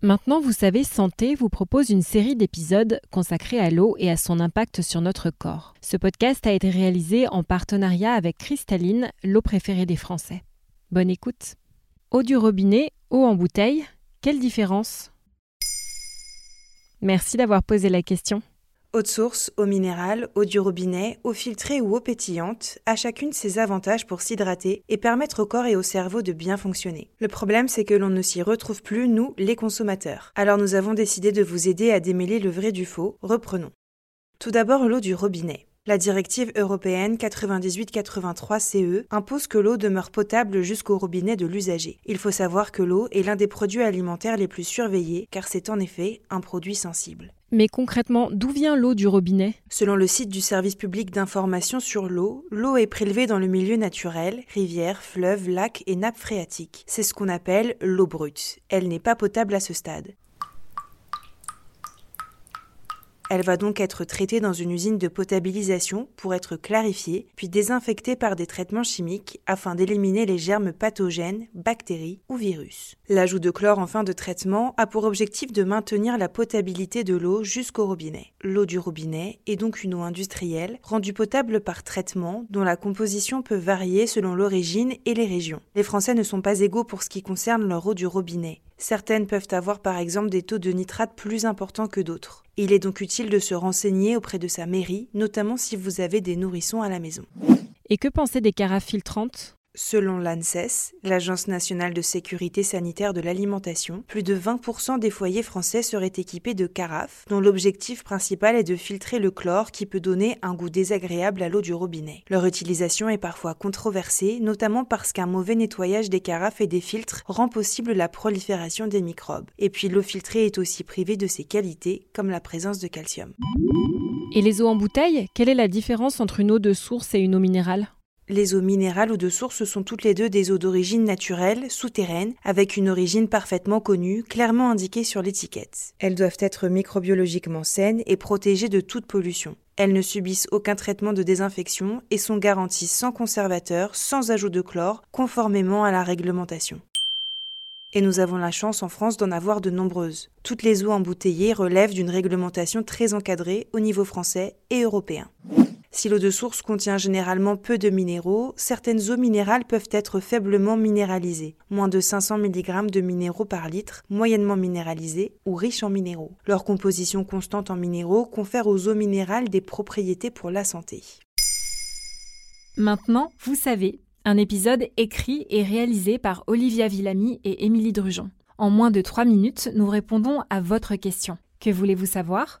Maintenant, vous savez, Santé vous propose une série d'épisodes consacrés à l'eau et à son impact sur notre corps. Ce podcast a été réalisé en partenariat avec Cristalline, l'eau préférée des Français. Bonne écoute. Eau du robinet, eau en bouteille, quelle différence? Merci d'avoir posé la question. Eau de source, eau minérale, eau du robinet, eau filtrée ou eau pétillante, à chacune ses avantages pour s'hydrater et permettre au corps et au cerveau de bien fonctionner. Le problème, c'est que l'on ne s'y retrouve plus, nous, les consommateurs. Alors nous avons décidé de vous aider à démêler le vrai du faux. Reprenons. Tout d'abord, l'eau du robinet. La directive européenne 98-83 CE impose que l'eau demeure potable jusqu'au robinet de l'usager. Il faut savoir que l'eau est l'un des produits alimentaires les plus surveillés car c'est en effet un produit sensible. Mais concrètement, d'où vient l'eau du robinet? Selon le site du service public d'information sur l'eau, l'eau est prélevée dans le milieu naturel, rivières, fleuves, lacs et nappes phréatiques. C'est ce qu'on appelle l'eau brute. Elle n'est pas potable à ce stade. Elle va donc être traitée dans une usine de potabilisation pour être clarifiée, puis désinfectée par des traitements chimiques afin d'éliminer les germes pathogènes, bactéries ou virus. L'ajout de chlore en fin de traitement a pour objectif de maintenir la potabilité de l'eau jusqu'au robinet. L'eau du robinet est donc une eau industrielle rendue potable par traitement dont la composition peut varier selon l'origine et les régions. Les Français ne sont pas égaux pour ce qui concerne leur eau du robinet. Certaines peuvent avoir par exemple des taux de nitrate plus importants que d'autres. Il est donc utile de se renseigner auprès de sa mairie, notamment si vous avez des nourrissons à la maison. Et que penser des carafes filtrantes? Selon l'ANSES, l'Agence nationale de sécurité sanitaire de l'alimentation, plus de 20% des foyers français seraient équipés de carafes, dont l'objectif principal est de filtrer le chlore qui peut donner un goût désagréable à l'eau du robinet. Leur utilisation est parfois controversée, notamment parce qu'un mauvais nettoyage des carafes et des filtres rend possible la prolifération des microbes. Et puis l'eau filtrée est aussi privée de ses qualités, comme la présence de calcium. Et les eaux en bouteille Quelle est la différence entre une eau de source et une eau minérale? Les eaux minérales ou de source sont toutes les deux des eaux d'origine naturelle, souterraine, avec une origine parfaitement connue, clairement indiquée sur l'étiquette. Elles doivent être microbiologiquement saines et protégées de toute pollution. Elles ne subissent aucun traitement de désinfection et sont garanties sans conservateur, sans ajout de chlore, conformément à la réglementation. Et nous avons la chance en France d'en avoir de nombreuses. Toutes les eaux embouteillées relèvent d'une réglementation très encadrée au niveau français et européen. Si l'eau de source contient généralement peu de minéraux, certaines eaux minérales peuvent être faiblement minéralisées, moins de 500 mg de minéraux par litre, moyennement minéralisées ou riches en minéraux. Leur composition constante en minéraux confère aux eaux minérales des propriétés pour la santé. Maintenant, vous savez, un épisode écrit et réalisé par Olivia Villamy et Émilie Drujon. En moins de 3 minutes, nous répondons à votre question. Que voulez-vous savoir?